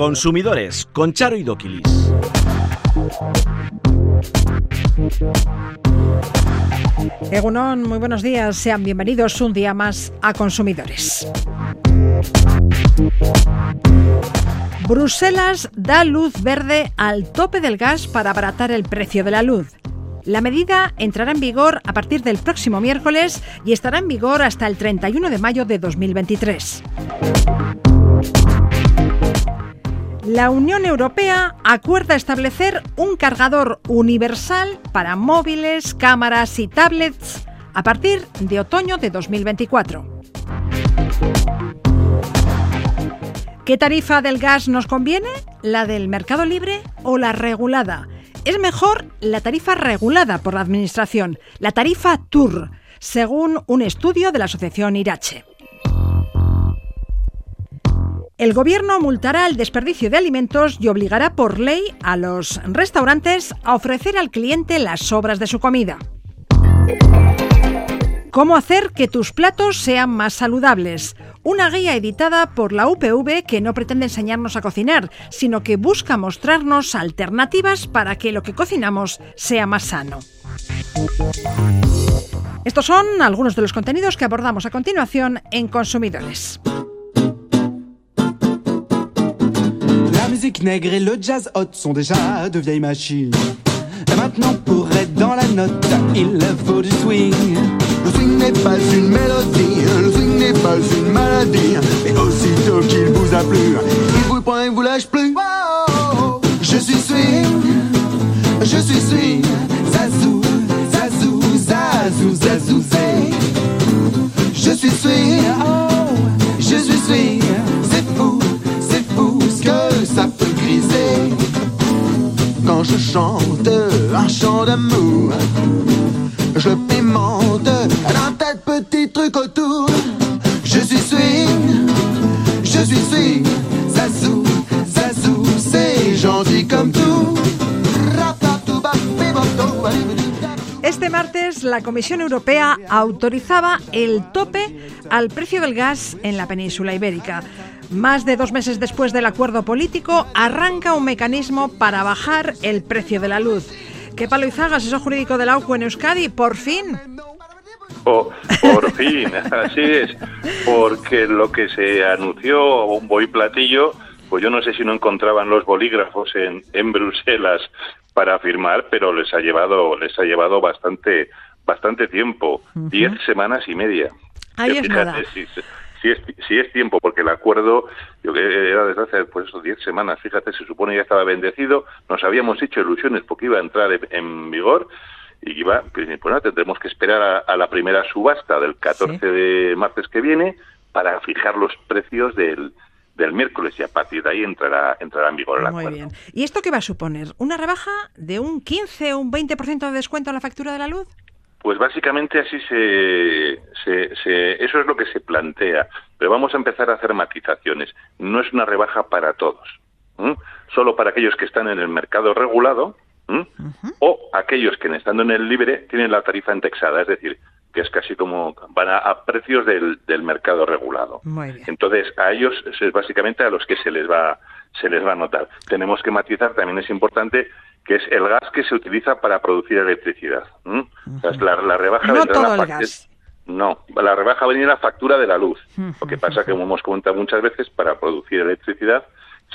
Consumidores con Charo y Doquilis. Egunon, muy buenos días. Sean bienvenidos un día más a Consumidores. Bruselas da luz verde al tope del gas para abaratar el precio de la luz. La medida entrará en vigor a partir del próximo miércoles y estará en vigor hasta el 31 de mayo de 2023. La Unión Europea acuerda establecer un cargador universal para móviles, cámaras y tablets a partir de otoño de 2024. ¿Qué tarifa del gas nos conviene? ¿La del mercado libre o la regulada? Es mejor la tarifa regulada por la Administración, la tarifa TUR, según un estudio de la Asociación Irache. El gobierno multará el desperdicio de alimentos y obligará por ley a los restaurantes a ofrecer al cliente las sobras de su comida. ¿Cómo hacer que tus platos sean más saludables? Una guía editada por la UPV que no pretende enseñarnos a cocinar, sino que busca mostrarnos alternativas para que lo que cocinamos sea más sano. Estos son algunos de los contenidos que abordamos a continuación en Consumidores. Musique nègre et le jazz hot sont déjà de vieilles machines. Et maintenant, pour être dans la note, il faut du swing. Le swing n'est pas une mélodie, le swing n'est pas une maladie. Mais aussitôt qu'il vous a plu, il vous prend et vous lâche plus. Je suis swing, je suis swing. Zazou, zazou, zazou, zazou, zazou. Je suis swing, je je chante un chant d'amour, je pimente un tas de petits trucs autour. Je suis swing, je suis swing, zazou, zazou, c'est gentil comme tout. Este martes, la Comisión Europea autorizaba el tope al precio del gas en la península ibérica. Más de dos meses después del acuerdo político, arranca un mecanismo para bajar el precio de la luz. ¿Qué palo Izaga, eso jurídico del AUCO en Euskadi? ¡Por fin! Oh, por fin, así es, porque lo que se anunció un y platillo, pues yo no sé si no encontraban los bolígrafos en, en Bruselas para firmar, pero les ha llevado les ha llevado bastante bastante tiempo, diez semanas y media. Ahí es nada. Si, es, si es tiempo, porque el acuerdo yo que era desde hace pues eso, diez semanas, fíjate, se supone ya estaba bendecido, nos habíamos hecho ilusiones porque iba a entrar en, en vigor y iba, pues bueno, tendremos que esperar a, a, la primera subasta del 14 ¿Sí? de martes que viene para fijar los precios del, del miércoles y a partir de ahí entrará, entrará en vigor el Muy acuerdo. bien. ¿Y esto qué va a suponer? ¿Una rebaja de un 15 o un 20% de descuento en la factura de la luz? Pues básicamente así se, se, se, eso es lo que se plantea. Pero vamos a empezar a hacer matizaciones. No es una rebaja para todos. ¿m? Solo para aquellos que están en el mercado regulado ¿m? Uh -huh. o aquellos que estando en el libre tienen la tarifa indexada. Es decir, que es casi como van a, a precios del, del, mercado regulado. Entonces, a ellos es básicamente a los que se les va se les va a notar. Tenemos que matizar, también es importante, que es el gas que se utiliza para producir electricidad. ¿Mm? O sea, la, la, rebaja no vendrá todo la el gas. No, la rebaja venir la factura de la luz. Lo que pasa que, como hemos comentado muchas veces, para producir electricidad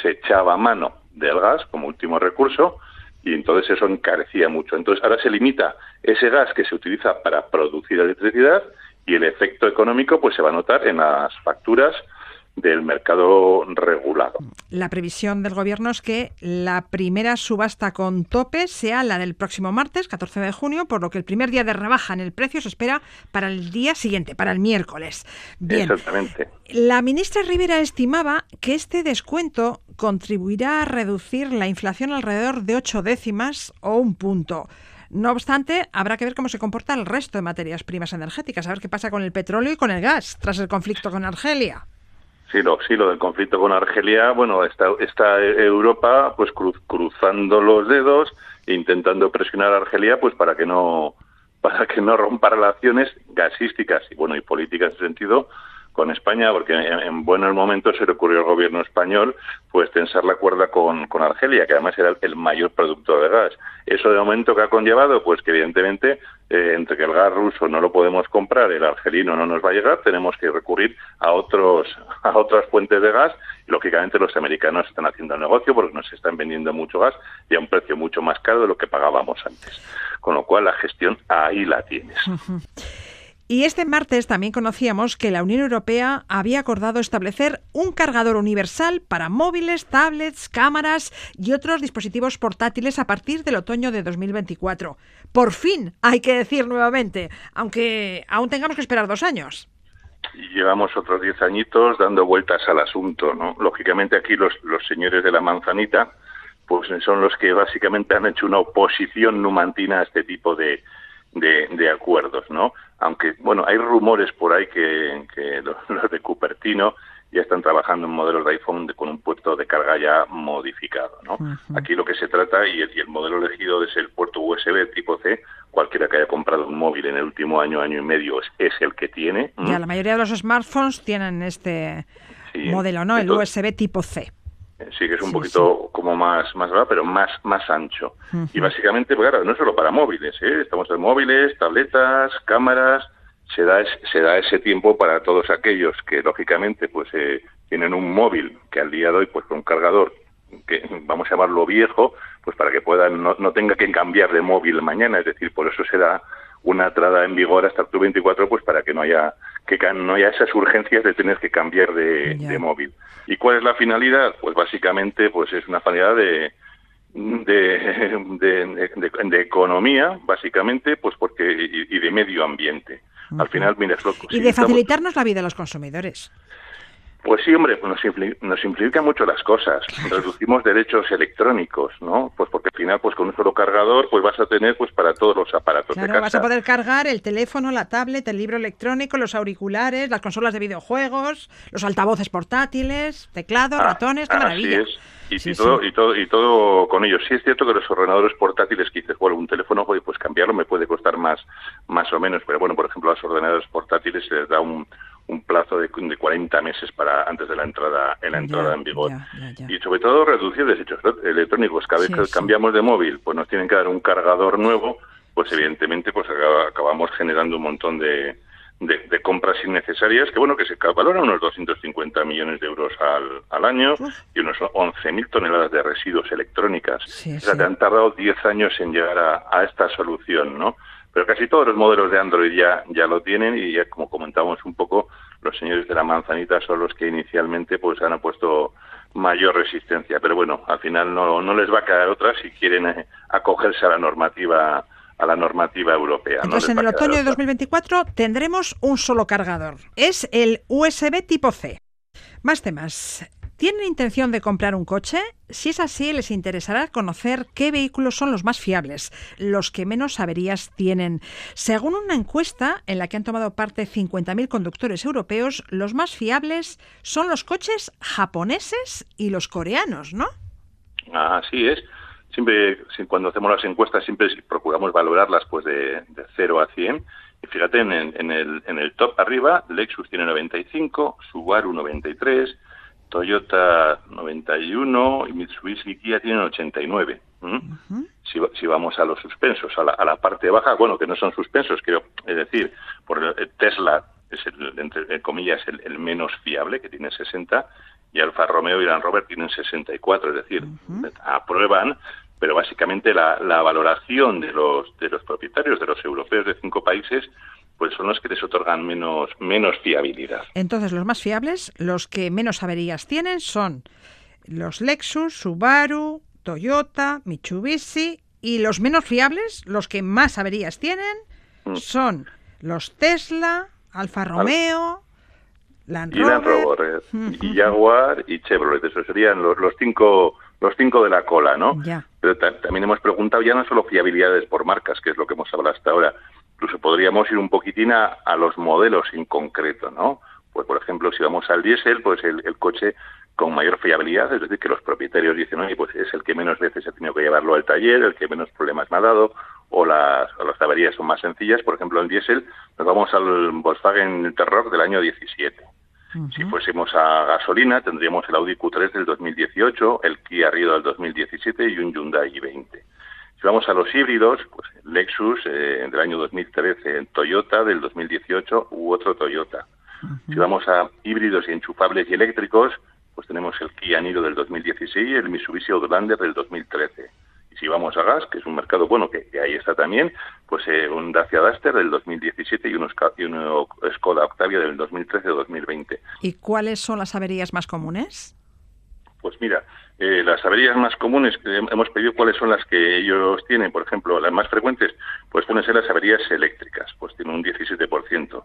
se echaba mano del gas como último recurso y entonces eso encarecía mucho. Entonces ahora se limita ese gas que se utiliza para producir electricidad y el efecto económico pues se va a notar en las facturas del mercado regulado. La previsión del Gobierno es que la primera subasta con tope sea la del próximo martes, 14 de junio, por lo que el primer día de rebaja en el precio se espera para el día siguiente, para el miércoles. Bien. Exactamente. La ministra Rivera estimaba que este descuento contribuirá a reducir la inflación alrededor de ocho décimas o un punto. No obstante, habrá que ver cómo se comporta el resto de materias primas energéticas, a ver qué pasa con el petróleo y con el gas tras el conflicto con Argelia. Sí, lo, sí, lo del conflicto con Argelia, bueno, está, está Europa pues cruz, cruzando los dedos e intentando presionar a Argelia pues para que no para que no rompa relaciones gasísticas y bueno y políticas en ese sentido con España, porque en, buenos momentos se le ocurrió al gobierno español pues tensar la cuerda con, con Argelia, que además era el mayor productor de gas. Eso de momento que ha conllevado, pues que evidentemente eh, entre que el gas ruso no lo podemos comprar, el argelino no nos va a llegar, tenemos que recurrir a otros a otras fuentes de gas. Y, lógicamente los americanos están haciendo el negocio porque nos están vendiendo mucho gas y a un precio mucho más caro de lo que pagábamos antes. Con lo cual la gestión ahí la tienes. Y este martes también conocíamos que la Unión Europea había acordado establecer un cargador universal para móviles, tablets, cámaras y otros dispositivos portátiles a partir del otoño de 2024. Por fin, hay que decir nuevamente, aunque aún tengamos que esperar dos años. Llevamos otros diez añitos dando vueltas al asunto, ¿no? Lógicamente aquí los, señores de la manzanita, pues son los que básicamente han hecho una oposición numantina a este tipo de, acuerdos, ¿no? Aunque, bueno, hay rumores por ahí que, los, de Cupertino ya están trabajando en modelos de iPhone con un puerto de carga ya modificado, ¿no? Aquí lo que se trata, y el, modelo elegido es el puerto USB tipo C, cualquiera que haya comprado un móvil en el último año, año y medio, es, el que tiene. Ya, la mayoría de los smartphones tienen este modelo, ¿no? El USB tipo C. Sí, que es un poquito como más, más pero más, más ancho. Y básicamente, pues claro, no solo para móviles, ¿eh? estamos en móviles, tabletas, cámaras, se da, se da ese tiempo para todos aquellos que lógicamente pues eh, tienen un móvil que al día de hoy pues con un cargador que vamos a llamarlo viejo, pues para que puedan no, no tenga que cambiar de móvil mañana, es decir, por eso se da una entrada en vigor hasta el 24 pues para que no haya que no haya esas urgencias de tener que cambiar de, móvil. ¿Y cuál es la finalidad? Pues básicamente pues es una finalidad de, de, de, economía, básicamente, pues porque y, de medio ambiente. Al final, mira, es Y de facilitarnos la vida a los consumidores. Pues sí, hombre, pues nos, simplifica mucho las cosas. Reducimos derechos electrónicos, ¿no? Pues porque al final, pues con un solo cargador, pues vas a tener, pues para todos los aparatos de casa. vas a poder cargar el teléfono, la tablet, el libro electrónico, los auriculares, las consolas de videojuegos, los altavoces portátiles, teclados, ah, ratones, qué maravilla. Y, todo, y todo y todo con ellos. Sí es cierto que los ordenadores portátiles que dices, bueno, un teléfono, pues cambiarlo me puede costar más, más o menos, pero bueno, por ejemplo, a los ordenadores portátiles se les da un, un plazo de, de 40 meses para antes de la entrada en la entrada en vigor. y sobre todo reducir desechos electrónicos. Cada vez que cambiamos de móvil pues nos tienen que dar un cargador nuevo pues evidentemente pues acabamos generando un montón de, de, compras innecesarias que bueno que se valoran unos 250 millones de euros al, al año y unos 11.000 toneladas de residuos electrónicas. O sea, te han tardado 10 años en llegar a, a esta solución no pero casi todos los modelos de Android ya, ya lo tienen y ya como comentamos un poco, los señores de la manzanita son los que inicialmente pues han puesto mayor resistencia. Pero bueno, al final no, no les va a quedar otra si quieren eh, acogerse a la normativa a la normativa europea. Entonces, en el otoño de 2024 tendremos un solo cargador. Es el USB tipo C. Más temas. ¿Tienen intención de comprar un coche? Si es así, les interesará conocer qué vehículos son los más fiables, los que menos averías tienen. Según una encuesta en la que han tomado parte 50.000 conductores europeos, los más fiables son los coches japoneses y los coreanos, ¿no? Así es. Siempre, cuando hacemos las encuestas, siempre procuramos valorarlas pues de, de 0 a 100. Y fíjate, en, en, el, en el top arriba, Lexus tiene 95, Subaru 93, Toyota 91 y Mitsubishi Kia tienen 89. si, si, vamos a los suspensos, a la, a la, parte baja, bueno, que no son suspensos, quiero es decir, por Tesla es el, entre comillas, el, menos fiable, que tiene 60, y Alfa Romeo y Land Rover tienen 64, es decir, aprueban, pero básicamente la, la valoración de los, de los propietarios, de los europeos de cinco países, pues son los que les otorgan menos, menos fiabilidad. Entonces, los más fiables, los que menos averías tienen, son los Lexus, Subaru, Toyota, Mitsubishi, y los menos fiables, los que más averías tienen, mm. son los Tesla, Alfa Romeo, Land Rover, y Jaguar y Chevrolet. Esos serían los, los cinco los cinco de la cola, ¿no? Pero también hemos preguntado ya no solo fiabilidades por marcas, que es lo que hemos hablado hasta ahora, incluso podríamos ir un poquitín a, los modelos en concreto, ¿no? Pues, por ejemplo, si vamos al diésel, pues el, coche con mayor fiabilidad, es decir, que los propietarios dicen, oye, pues es el que menos veces he tenido que llevarlo al taller, el que menos problemas me ha dado, o las, o las averías son más sencillas. Por ejemplo, en diésel nos vamos al Volkswagen Terror del año 17. Si fuésemos a gasolina, tendríamos el Audi Q3 del 2018, el Kia Rio del 2017 y un Hyundai i20. Si vamos a los híbridos, pues Lexus eh, del año 2013, Toyota del 2018 u otro Toyota. Si vamos a híbridos y enchufables y eléctricos, pues tenemos el Kia Niro del 2016 y el Mitsubishi Outlander del 2013 si vamos a gas, que es un mercado bueno, que, ahí está también, pues eh, un Dacia Duster del 2017 y un, y Skoda Octavia del 2013-2020. ¿Y cuáles son las averías más comunes? Pues mira, eh, las averías más comunes, que hemos pedido cuáles son las que ellos tienen, por ejemplo, las más frecuentes, pues pueden ser las averías eléctricas, pues tienen un 17%.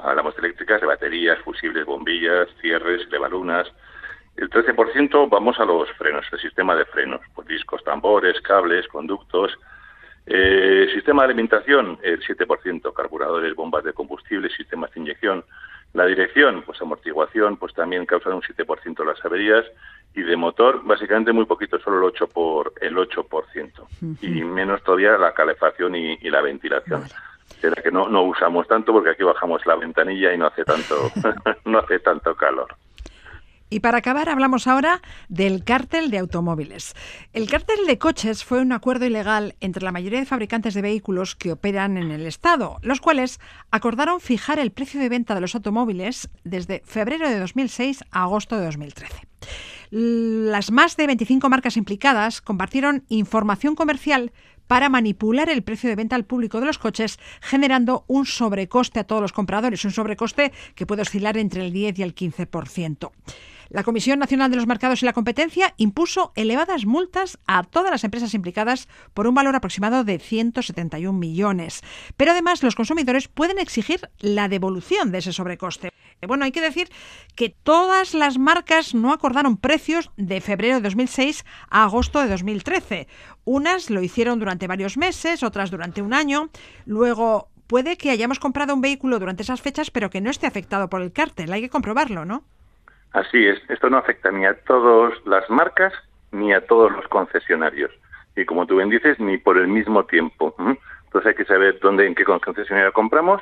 Hablamos de eléctricas, de baterías, fusibles, bombillas, cierres, levalunas, el 13% vamos a los frenos, el sistema de frenos, pues discos, tambores, cables, conductos. Eh, sistema de alimentación, el 7%, carburadores, bombas de combustible, sistemas de inyección. La dirección, pues amortiguación, pues también causa un 7% las averías. Y de motor, básicamente muy poquito, solo el 8%. Por, el 8%. Y menos todavía la calefacción y, la ventilación. Será que no, no usamos tanto porque aquí bajamos la ventanilla y no hace tanto, no hace tanto calor. Y para acabar, hablamos ahora del cártel de automóviles. El cártel de coches fue un acuerdo ilegal entre la mayoría de fabricantes de vehículos que operan en el Estado, los cuales acordaron fijar el precio de venta de los automóviles desde febrero de 2006 a agosto de 2013. Las más de 25 marcas implicadas compartieron información comercial para manipular el precio de venta al público de los coches, generando un sobrecoste a todos los compradores, un sobrecoste que puede oscilar entre el 10 y el 15%. La Comisión Nacional de los Mercados y la Competencia impuso elevadas multas a todas las empresas implicadas por un valor aproximado de 171 millones. Pero además los consumidores pueden exigir la devolución de ese sobrecoste. Bueno, hay que decir que todas las marcas no acordaron precios de febrero de 2006 a agosto de 2013. Unas lo hicieron durante varios meses, otras durante un año. Luego, puede que hayamos comprado un vehículo durante esas fechas, pero que no esté afectado por el cártel. Hay que comprobarlo, ¿no? Así es, esto no afecta ni a todas las marcas ni a todos los concesionarios. Y como tú bien dices, ni por el mismo tiempo. Entonces hay que saber dónde, en qué concesionario compramos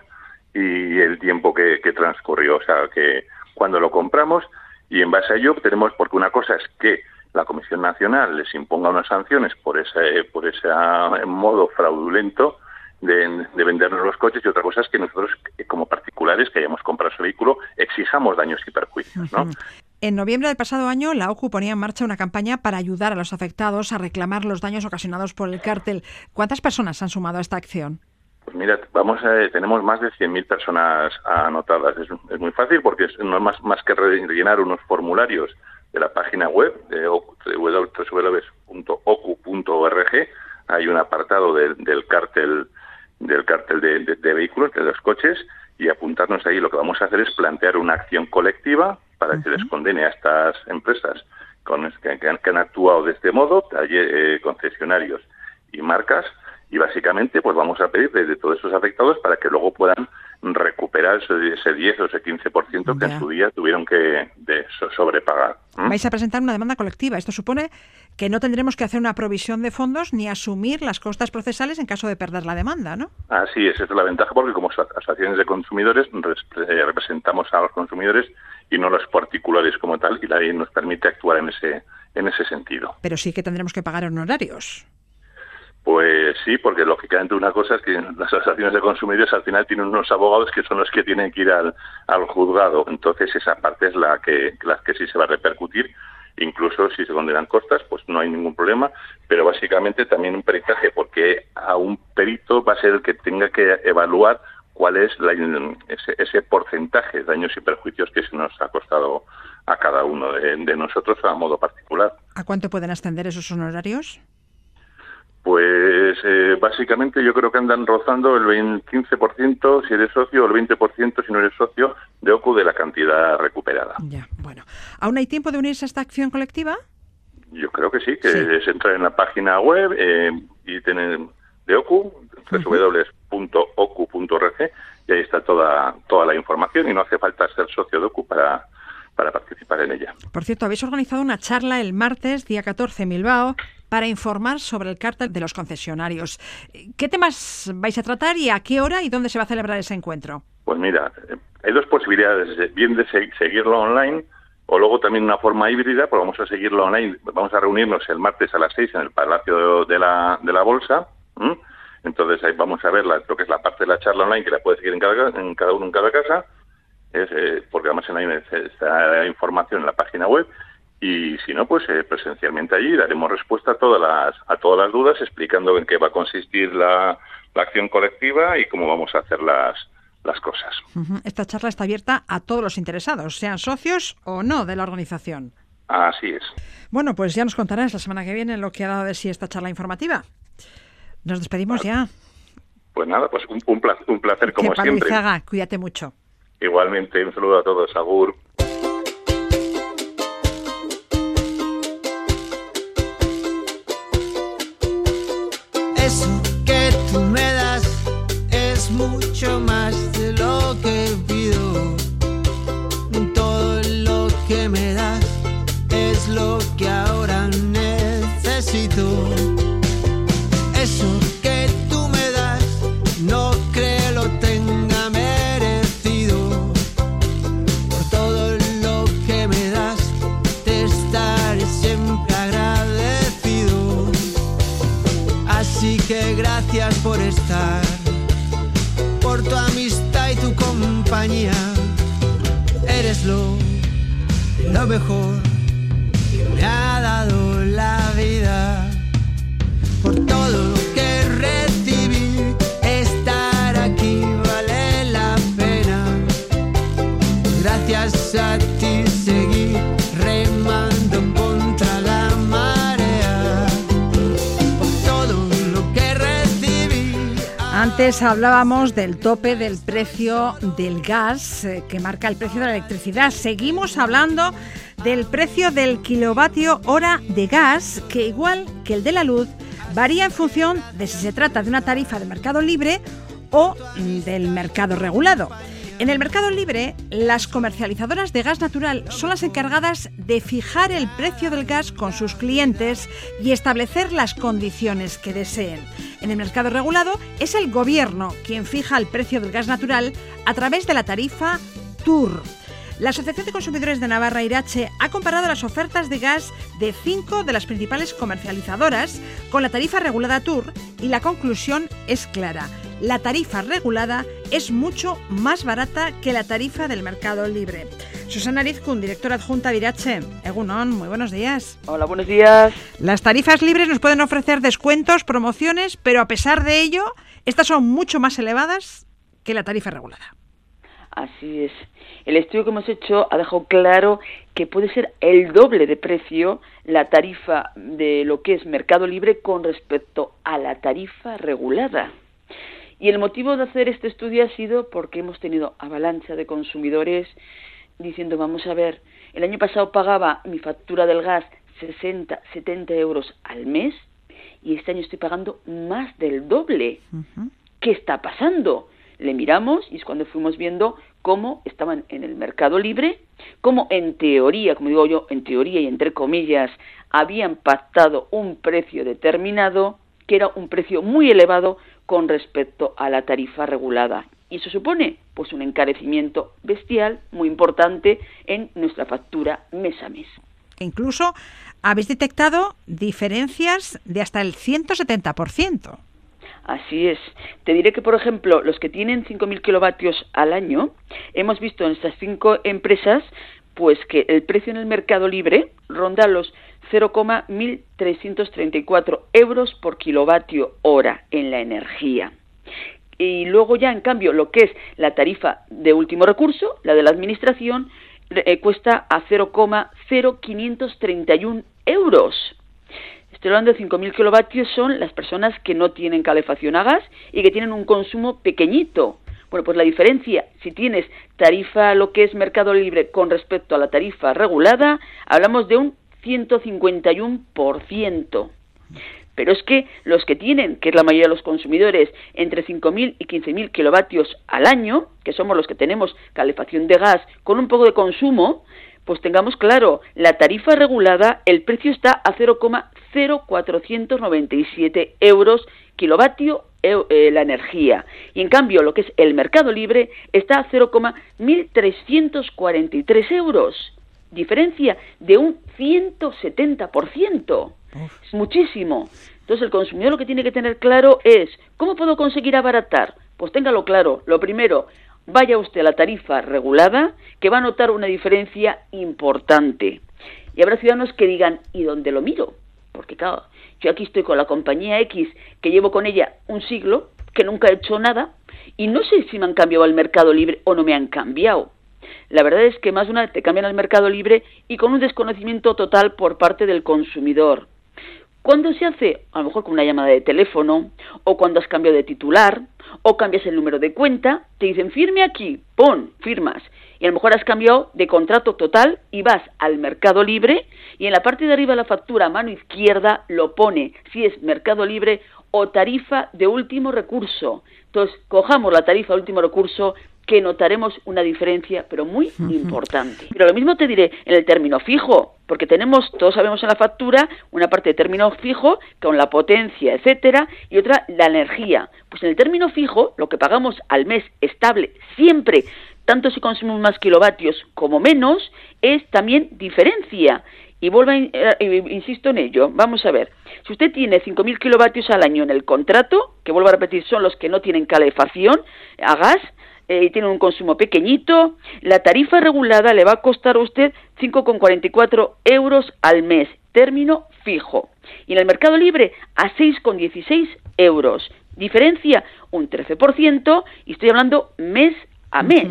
y el tiempo que, transcurrió, o sea, que cuando lo compramos y en base a ello tenemos, porque una cosa es que la Comisión Nacional les imponga unas sanciones por ese, por ese modo fraudulento de, vendernos los coches y otra cosa es que nosotros, como particulares que hayamos comprado ese vehículo, exijamos daños y perjuicios. ¿no? En noviembre del pasado año, la OCU ponía en marcha una campaña para ayudar a los afectados a reclamar los daños ocasionados por el cártel. ¿Cuántas personas han sumado a esta acción? Pues mira, vamos tenemos más de 100.000 personas anotadas. Es, muy fácil porque no es más, más que rellenar unos formularios de la página web de www.ocu.org. Hay un apartado del cártel del cártel de, vehículos, de los coches, y apuntarnos ahí. Lo que vamos a hacer es plantear una acción colectiva para que les condene a estas empresas con, que, han, actuado de este modo, eh, concesionarios y marcas, y básicamente pues vamos a pedir de, todos esos afectados para que luego puedan recuperar ese, 10 o ese 15% que en su día tuvieron que sobrepagar. Vais a presentar una demanda colectiva. Esto supone que no tendremos que hacer una provisión de fondos ni asumir las costas procesales en caso de perder la demanda, ¿no? Así es, esa es la ventaja porque como asociaciones de consumidores eh, representamos a los consumidores y no a los particulares como tal y la ley nos permite actuar en ese en ese sentido. Pero sí que tendremos que pagar honorarios. Pues sí, porque lógicamente una cosa es que las asociaciones de consumidores al final tienen unos abogados que son los que tienen que ir al, al juzgado. Entonces esa parte es la que, la que sí se va a repercutir Incluso si se condenan costas, pues no hay ningún problema, pero básicamente también un peritaje, porque a un perito va a ser el que tenga que evaluar cuál es ese, porcentaje de daños y perjuicios que se nos ha costado a cada uno de, nosotros a modo particular. ¿A cuánto pueden ascender esos honorarios? Pues eh, básicamente yo creo que andan rozando el 15% si eres socio o el 20% si no eres socio de OCU de la cantidad recuperada. Ya, bueno. ¿Aún hay tiempo de unirse a esta acción colectiva? Yo creo que sí, que se entra en la página web eh, y tienen de OCU, www.ocu.org, y ahí está toda, toda la información y no hace falta ser socio de OCU para, para participar en ella. Por cierto, habéis organizado una charla el martes, día 14, en Bilbao, para informar sobre el cártel de los concesionarios. ¿Qué temas vais a tratar y a qué hora y dónde se va a celebrar ese encuentro? Pues mira, hay dos posibilidades, bien de seguirlo online o luego también una forma híbrida, pues vamos a seguirlo online, vamos a reunirnos el martes a las seis en el Palacio de la, de la Bolsa, entonces ahí vamos a ver lo que es la parte de la charla online que la puede seguir en cada, en cada uno en cada casa, es, eh, porque además en está información en la página web, y si no, pues eh, presencialmente allí daremos respuesta a todas las, a todas las dudas, explicando en qué va a consistir la, la acción colectiva y cómo vamos a hacer las, las cosas. Esta charla está abierta a todos los interesados, sean socios o no de la organización. Así es. Bueno, pues ya nos contarás la semana que viene lo que ha dado de sí esta charla informativa. Nos despedimos ya. Pues nada, pues un, un placer, un placer como que siempre. cuídate mucho. Igualmente, un saludo a todos. Agur. Mejor que mejor. Antes hablábamos del tope del precio del gas eh, que marca el precio de la electricidad. Seguimos hablando del precio del kilovatio hora de gas, que igual que el de la luz, varía en función de si se trata de una tarifa de mercado libre o del mercado regulado. En el mercado libre, las comercializadoras de gas natural son las encargadas de fijar el precio del gas con sus clientes y establecer las condiciones que deseen. En el mercado regulado es el gobierno quien fija el precio del gas natural a través de la tarifa TUR. La Asociación de Consumidores de Navarra, Irache, ha comparado las ofertas de gas de cinco de las principales comercializadoras con la tarifa regulada TUR y la conclusión es clara. La tarifa regulada es mucho más barata que la tarifa del mercado libre. Susana Rizkun, directora adjunta de Irache. Egunon, muy buenos días. Hola, buenos días. Las tarifas libres nos pueden ofrecer descuentos, promociones, pero a pesar de ello, estas son mucho más elevadas que la tarifa regulada. Así es. El estudio que hemos hecho ha dejado claro que puede ser el doble de precio la tarifa de lo que es mercado libre con respecto a la tarifa regulada. Y el motivo de hacer este estudio ha sido porque hemos tenido avalancha de consumidores diciendo, vamos a ver, el año pasado pagaba mi factura del gas 60, 70 euros al mes y este año estoy pagando más del doble. ¿Qué está pasando? le miramos y es cuando fuimos viendo cómo estaban en el mercado libre, cómo en teoría, como digo yo, en teoría y entre comillas, habían pactado un precio determinado que era un precio muy elevado con respecto a la tarifa regulada. Y eso supone pues un encarecimiento bestial muy importante en nuestra factura mes a mes. Incluso habéis detectado diferencias de hasta el 170%. Así es. Te diré que, por ejemplo, los que tienen 5.000 kilovatios al año, hemos visto en estas cinco empresas pues que el precio en el mercado libre ronda los 0,1334 euros por kilovatio hora en la energía. Y luego ya, en cambio, lo que es la tarifa de último recurso, la de la administración, eh, cuesta a 0,0531 euros. Estoy hablando de 5.000 kilovatios, son las personas que no tienen calefacción a gas y que tienen un consumo pequeñito. Bueno, pues la diferencia, si tienes tarifa, lo que es mercado libre con respecto a la tarifa regulada, hablamos de un 151%. Pero es que los que tienen, que es la mayoría de los consumidores, entre 5.000 y 15.000 kilovatios al año, que somos los que tenemos calefacción de gas con un poco de consumo, pues tengamos claro, la tarifa regulada, el precio está a 0,5 0,497 euros kilovatio eh, la energía. Y en cambio, lo que es el mercado libre está a 0,1343 euros. Diferencia de un 170%. Es muchísimo. Entonces, el consumidor lo que tiene que tener claro es, ¿cómo puedo conseguir abaratar? Pues téngalo claro. Lo primero, vaya usted a la tarifa regulada, que va a notar una diferencia importante. Y habrá ciudadanos que digan, ¿y dónde lo miro? Porque claro, yo aquí estoy con la compañía X, que llevo con ella un siglo, que nunca he hecho nada, y no sé si me han cambiado al mercado libre o no me han cambiado. La verdad es que más de una te cambian al mercado libre y con un desconocimiento total por parte del consumidor. Cuando se hace, a lo mejor con una llamada de teléfono, o cuando has cambiado de titular, o cambias el número de cuenta, te dicen firme aquí, pon, firmas. Y a lo mejor has cambiado de contrato total y vas al mercado libre y en la parte de arriba de la factura mano izquierda lo pone si es mercado libre o tarifa de último recurso. Entonces, cojamos la tarifa de último recurso, que notaremos una diferencia, pero muy importante. Pero lo mismo te diré en el término fijo, porque tenemos, todos sabemos en la factura, una parte de término fijo con la potencia, etcétera, y otra la energía. Pues en el término fijo, lo que pagamos al mes estable siempre, tanto si consumimos más kilovatios como menos, es también diferencia. Y vuelvo a, eh, insisto en ello. Vamos a ver. Si usted tiene 5.000 kilovatios al año en el contrato, que vuelvo a repetir, son los que no tienen calefacción a gas, eh, tiene un consumo pequeñito, la tarifa regulada le va a costar a usted 5,44 euros al mes, término fijo. Y en el mercado libre a 6,16 euros. Diferencia un 13% y estoy hablando mes a mes.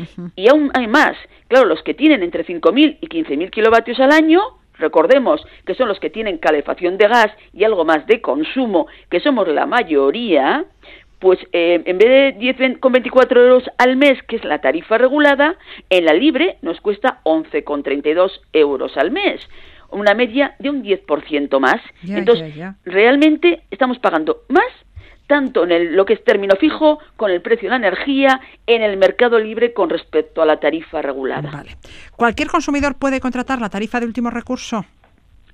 Y aún hay más. Claro, los que tienen entre 5.000 y 15.000 kilovatios al año, recordemos que son los que tienen calefacción de gas y algo más de consumo, que somos la mayoría, pues eh, en vez de 10,24 euros al mes, que es la tarifa regulada, en la libre nos cuesta 11,32 euros al mes, una media de un 10% más. Entonces, realmente estamos pagando más tanto en el, lo que es término fijo, con el precio de la energía, en el mercado libre con respecto a la tarifa regulada. Vale. ¿Cualquier consumidor puede contratar la tarifa de último recurso?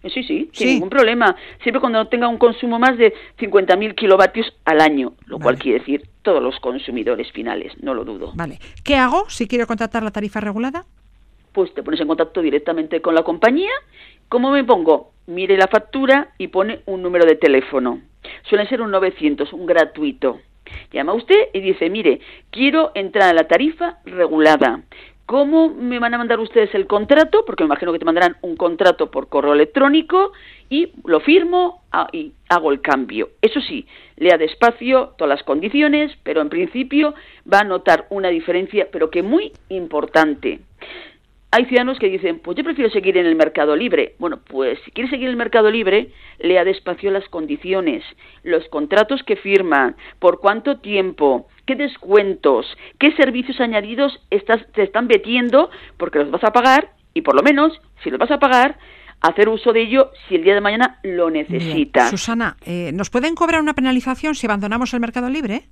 Sí, sí, sin ningún problema. Siempre cuando tenga un consumo más de 50.000 kilovatios al año, lo cual quiere decir todos los consumidores finales, no lo dudo. Vale. ¿Qué hago si quiero contratar la tarifa regulada? Pues te pones en contacto directamente con la compañía. ¿Cómo me pongo? Mire la factura y pone un número de teléfono. Suele ser un 900, un gratuito. Llama usted y dice, mire, quiero entrar a la tarifa regulada. ¿Cómo me van a mandar ustedes el contrato? Porque me imagino que te mandarán un contrato por correo electrónico y lo firmo ah, y hago el cambio. Eso sí, lea despacio todas las condiciones, pero en principio va a notar una diferencia, pero que muy importante hay ciudadanos que dicen, pues yo prefiero seguir en el mercado libre. Bueno, pues si quiere seguir en el mercado libre, lea despacio las condiciones, los contratos que firman, por cuánto tiempo, qué descuentos, qué servicios añadidos estás, te están metiendo, porque los vas a pagar, y por lo menos, si los vas a pagar, hacer uso de ello si el día de mañana lo necesitas. Susana, eh, ¿nos pueden cobrar una penalización si abandonamos el mercado libre?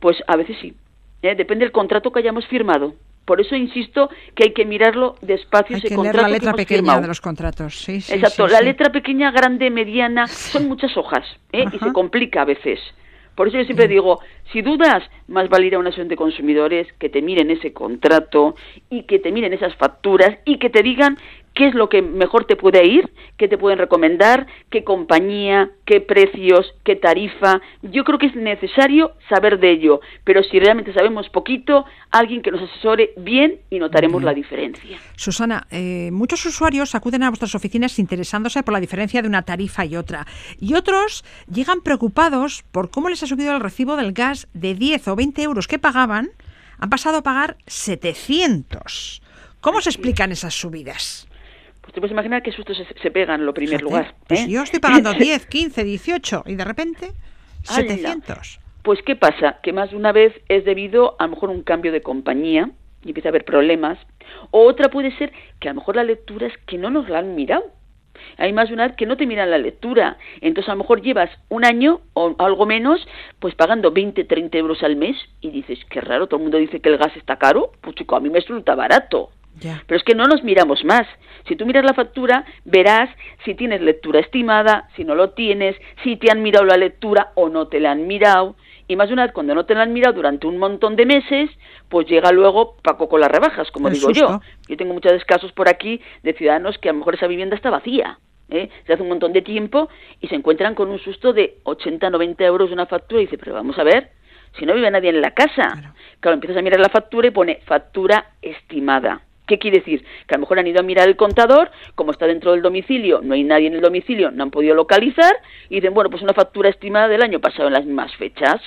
Pues a veces sí. ¿eh? Depende del contrato que hayamos firmado. Por eso insisto que hay que mirarlo despacio hay que leer la letra pequeña de los contratos. Sí, sí, Exacto, la letra pequeña, grande, mediana, son muchas hojas ¿eh? y se complica a veces. Por eso yo siempre digo, si dudas, más vale ir a una asociación de consumidores que te miren ese contrato y que te miren esas facturas y que te digan qué es lo que mejor te puede ir, qué te pueden recomendar, qué compañía, qué precios, qué tarifa. Yo creo que es necesario saber de ello, pero si realmente sabemos poquito, alguien que nos asesore bien y notaremos la diferencia. Susana, eh, muchos usuarios acuden a vuestras oficinas interesándose por la diferencia de una tarifa y otra, y otros llegan preocupados por cómo les ha subido el recibo del gas de 10 o 20 euros que pagaban, han pasado a pagar 700. ¿Cómo se explican esas subidas? Pues te puedes imaginar que sustos se, pegan en lo primer lugar. Pues ¿eh? yo estoy pagando 10, 15, 18 y de repente 700. Pues ¿qué pasa? Que más de una vez es debido a lo mejor un cambio de compañía y empieza a haber problemas. O otra puede ser que a lo mejor la lectura es que no nos la han mirado. Hay más de una vez que no te miran la lectura. Entonces a lo mejor llevas un año o algo menos, pues pagando 20, 30 euros al mes y dices, qué raro, todo el mundo dice que el gas está caro. Pues chico, a mí me resulta barato. Pero es que no nos miramos más. Si tú miras la factura, verás si tienes lectura estimada, si no lo tienes, si te han mirado la lectura o no te la han mirado. Y más de una vez, cuando no te la han mirado durante un montón de meses, pues llega luego Paco con las rebajas, como digo yo. Yo tengo muchos casos por aquí de ciudadanos que a lo mejor esa vivienda está vacía. ¿eh? Se hace un montón de tiempo y se encuentran con un susto de 80, 90 euros de una factura y dice, pero vamos a ver, si no vive nadie en la casa. claro, empiezas a mirar la factura y pone factura estimada. ¿Qué quiere decir? Que a lo mejor han ido a mirar el contador, como está dentro del domicilio, no hay nadie en el domicilio, no han podido localizar, y dicen, bueno, pues una factura estimada del año pasado en las mismas fechas.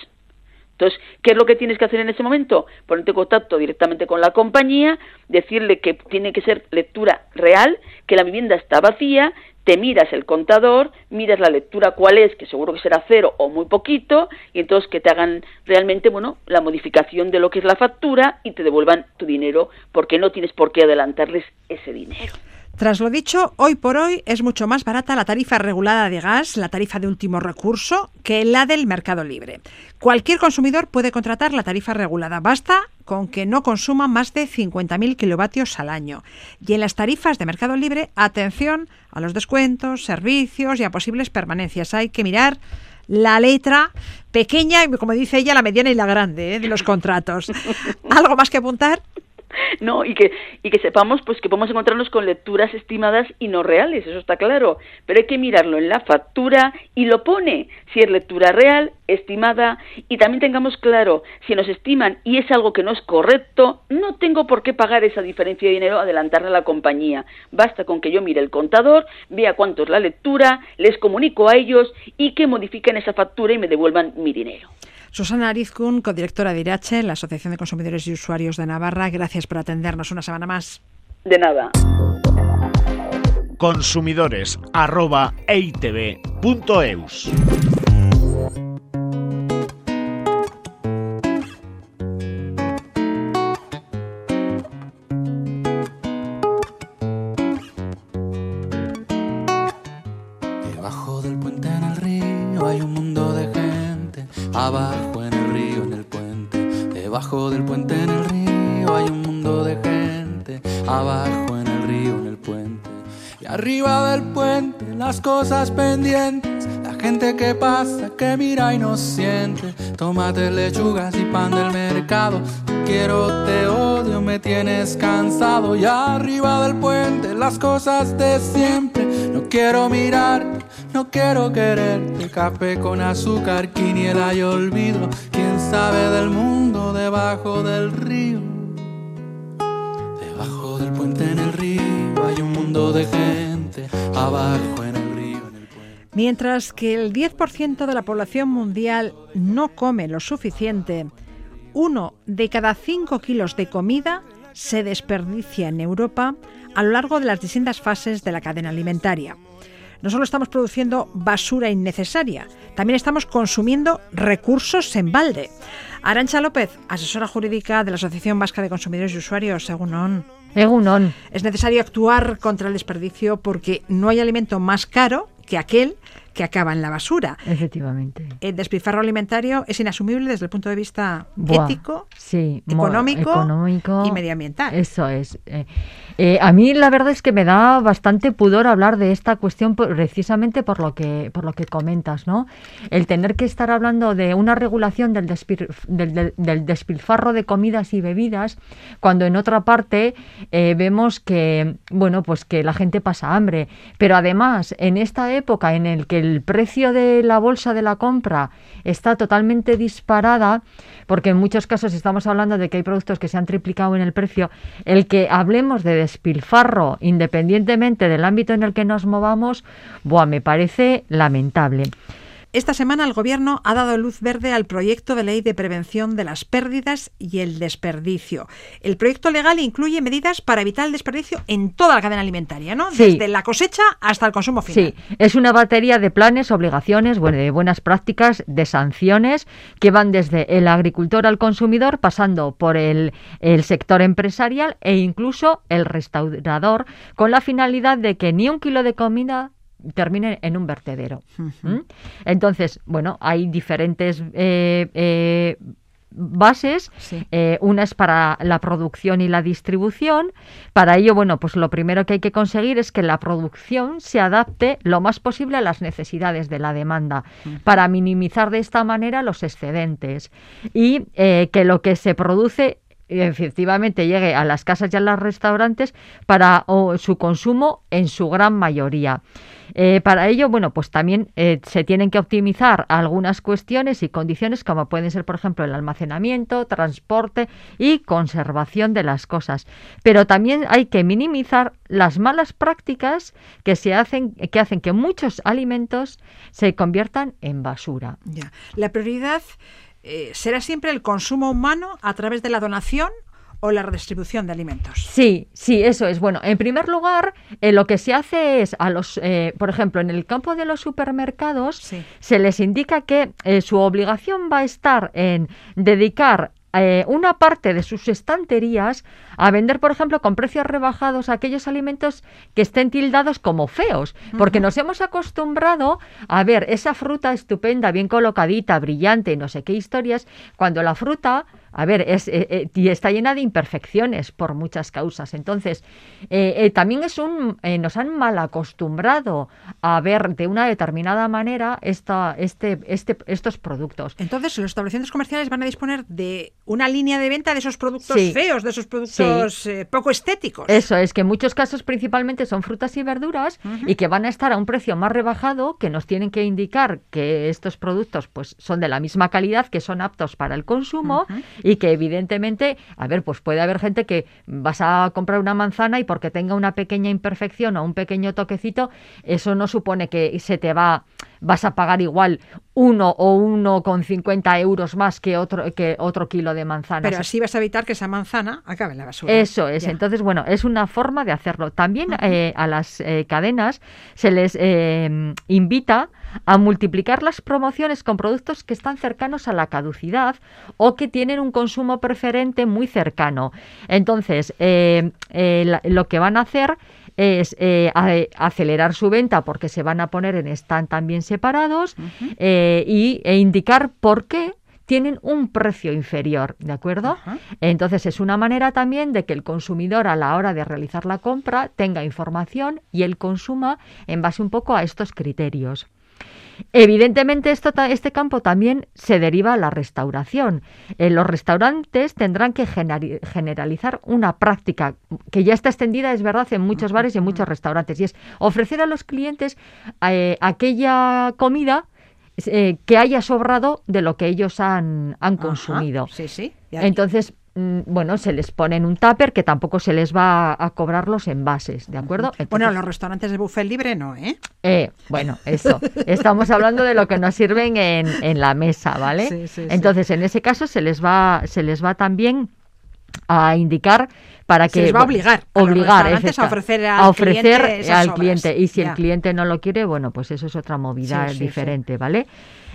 Entonces, ¿qué es lo que tienes que hacer en ese momento? Ponerte en contacto directamente con la compañía, decirle que tiene que ser lectura real, que la vivienda está vacía, te miras el contador, miras la lectura cuál es, que seguro que será cero o muy poquito, y entonces que te hagan realmente, bueno, la modificación de lo que es la factura y te devuelvan tu dinero, porque no tienes por qué adelantarles ese dinero. Tras lo dicho, hoy por hoy es mucho más barata la tarifa regulada de gas, la tarifa de último recurso, que la del mercado libre. Cualquier consumidor puede contratar la tarifa regulada. Basta con que no consuma más de 50.000 kilovatios al año. Y en las tarifas de mercado libre, atención a los descuentos, servicios y a posibles permanencias. Hay que mirar la letra pequeña y, como dice ella, la mediana y la grande ¿eh? de los contratos. ¿Algo más que apuntar? no y que y que sepamos pues que podemos encontrarnos con lecturas estimadas y no reales eso está claro. Pero hay que mirarlo en la factura y lo pone. Si es lectura real estimada y también tengamos claro si nos estiman y es algo que no es correcto no tengo por qué pagar esa diferencia de dinero adelantarle a la compañía. Basta con que yo mire el contador vea cuánto es la lectura les comunico a ellos y que modifiquen esa factura y me devuelvan mi dinero Susana Arizcun, codirectora de IRACHE, la Asociación de Consumidores y Usuarios de Navarra, gracias por atendernos una semana más. De nada. Consumidores cosas pendientes, la gente que pasa, que mira y no siente, tomate, lechugas y pan del mercado. Quiero, te odio, me tienes cansado. Y arriba del puente, las cosas de siempre. No quiero mirar, no quiero quererte. Café con azúcar, quiniela y olvido. Debajo del río. Puente en el río hay un mundo de gente. Abajo en Mientras que el 10% de la población mundial no come lo suficiente, uno de cada cinco kilos de comida se desperdicia en Europa a lo largo de las distintas fases de la cadena alimentaria. No solo estamos produciendo basura innecesaria, también estamos consumiendo recursos en balde. Arancha López, asesora jurídica de la Asociación Vasca de Consumidores y Usuarios, según ON. Es necesario actuar contra el desperdicio porque no hay alimento más caro que aquel que acaba en la basura. Efectivamente. El despilfarro alimentario es inasumible desde el punto de vista ético, económico, y medioambiental. Eso es. Eh, eh, a mí la verdad es que me da bastante pudor hablar de esta cuestión precisamente por lo que por lo que comentas, ¿no? El tener que estar hablando de una regulación del, del, despilfarro de comidas y bebidas cuando en otra parte eh, vemos que bueno pues que la gente pasa hambre, pero además en esta época en el que el precio de la bolsa de la compra está totalmente disparada, porque en muchos casos estamos hablando de que hay productos que se han triplicado en el precio, el que hablemos de despilfarro independientemente del ámbito en el que nos movamos, buah, me parece lamentable. Esta semana el Gobierno ha dado luz verde al proyecto de ley de prevención de las pérdidas y el desperdicio. El proyecto legal incluye medidas para evitar el desperdicio en toda la cadena alimentaria, ¿no? Desde la cosecha hasta el consumo final. Sí, es una batería de planes, obligaciones, de buenas prácticas, de sanciones que van desde el agricultor al consumidor, pasando por el, el sector empresarial e incluso el restaurador, con la finalidad de que ni un kilo de comida termine en un vertedero. Entonces, bueno, hay diferentes eh, eh, bases. Sí. Eh, una es para la producción y la distribución. Para ello, bueno, pues lo primero que hay que conseguir es que la producción se adapte lo más posible a las necesidades de la demanda, para minimizar de esta manera los excedentes y eh, que lo que se produce efectivamente llegue a las casas y a los restaurantes para su consumo en su gran mayoría. Eh, para ello, bueno, pues también eh, se tienen que optimizar algunas cuestiones y condiciones como pueden ser, por ejemplo, el almacenamiento, transporte y conservación de las cosas. Pero también hay que minimizar las malas prácticas que se hacen, que hacen que muchos alimentos se conviertan en basura. Ya. La prioridad eh, será siempre el consumo humano a través de la donación o la redistribución de alimentos. Sí, sí, eso es. Bueno, en primer lugar, eh, lo que se hace es a los, eh, por ejemplo, en el campo de los supermercados, Sí. se les indica que eh, su obligación va a estar en dedicar eh, una parte de sus estanterías a vender, por ejemplo, con precios rebajados aquellos alimentos que estén tildados como feos, porque nos hemos acostumbrado a ver esa fruta estupenda, bien colocadita, brillante, y no sé qué historias, cuando la fruta, a ver, es, eh, eh, y está llena de imperfecciones por muchas causas. Entonces, eh, eh, también es un, nos han mal acostumbrado a ver de una determinada manera esta, este, este, estos productos. Entonces, los establecimientos comerciales van a disponer de una línea de venta de esos productos Sí. feos, de esos productos eh, poco estéticos. Eso es que en muchos casos principalmente son frutas y verduras y que van a estar a un precio más rebajado, que nos tienen que indicar que estos productos pues son de la misma calidad, que son aptos para el consumo y que evidentemente, a ver, pues puede haber gente que vas a comprar una manzana y porque tenga una pequeña imperfección o un pequeño toquecito, eso no supone que se te va vas a pagar igual uno o uno con 50 euros más que otro que otro kilo de manzanas. Pero así vas a evitar que esa manzana acabe en la basura. Eso es. Ya. Entonces, bueno, es una forma de hacerlo. También eh, a las eh, cadenas se les eh, invita a multiplicar las promociones con productos que están cercanos a la caducidad o que tienen un consumo preferente muy cercano. Entonces, la- lo que van a hacer es eh, a- acelerar su venta porque se van a poner en stand también separados eh, y, e indicar por qué tienen un precio inferior, ¿de acuerdo? Entonces es una manera también de que el consumidor a la hora de realizar la compra tenga información y él consuma en base un poco a estos criterios. Evidentemente, esto, este campo también se deriva a la restauración. Eh, los restaurantes tendrán que generalizar una práctica que ya está extendida, es verdad, en muchos bares y en muchos restaurantes, y es ofrecer a los clientes eh, aquella comida eh, que haya sobrado de lo que ellos han, han Ajá. consumido. Sí, sí. Entonces, bueno, se les pone en un tupper que tampoco se les va a cobrar los envases, ¿de acuerdo? Bueno, Entonces, los restaurantes de buffet libre no, ¿eh? eh, bueno, eso. Estamos hablando de lo que nos sirven en, en la mesa, ¿vale? Sí, sí, sí. Entonces, en ese caso se les va, se les va también a indicar para Se que les va a obligar a restaurantes a efecta- ofrecer al a ofrecer cliente esas al cliente y si Ya. el cliente no lo quiere bueno pues eso es otra movida Sí, sí, sí. diferente vale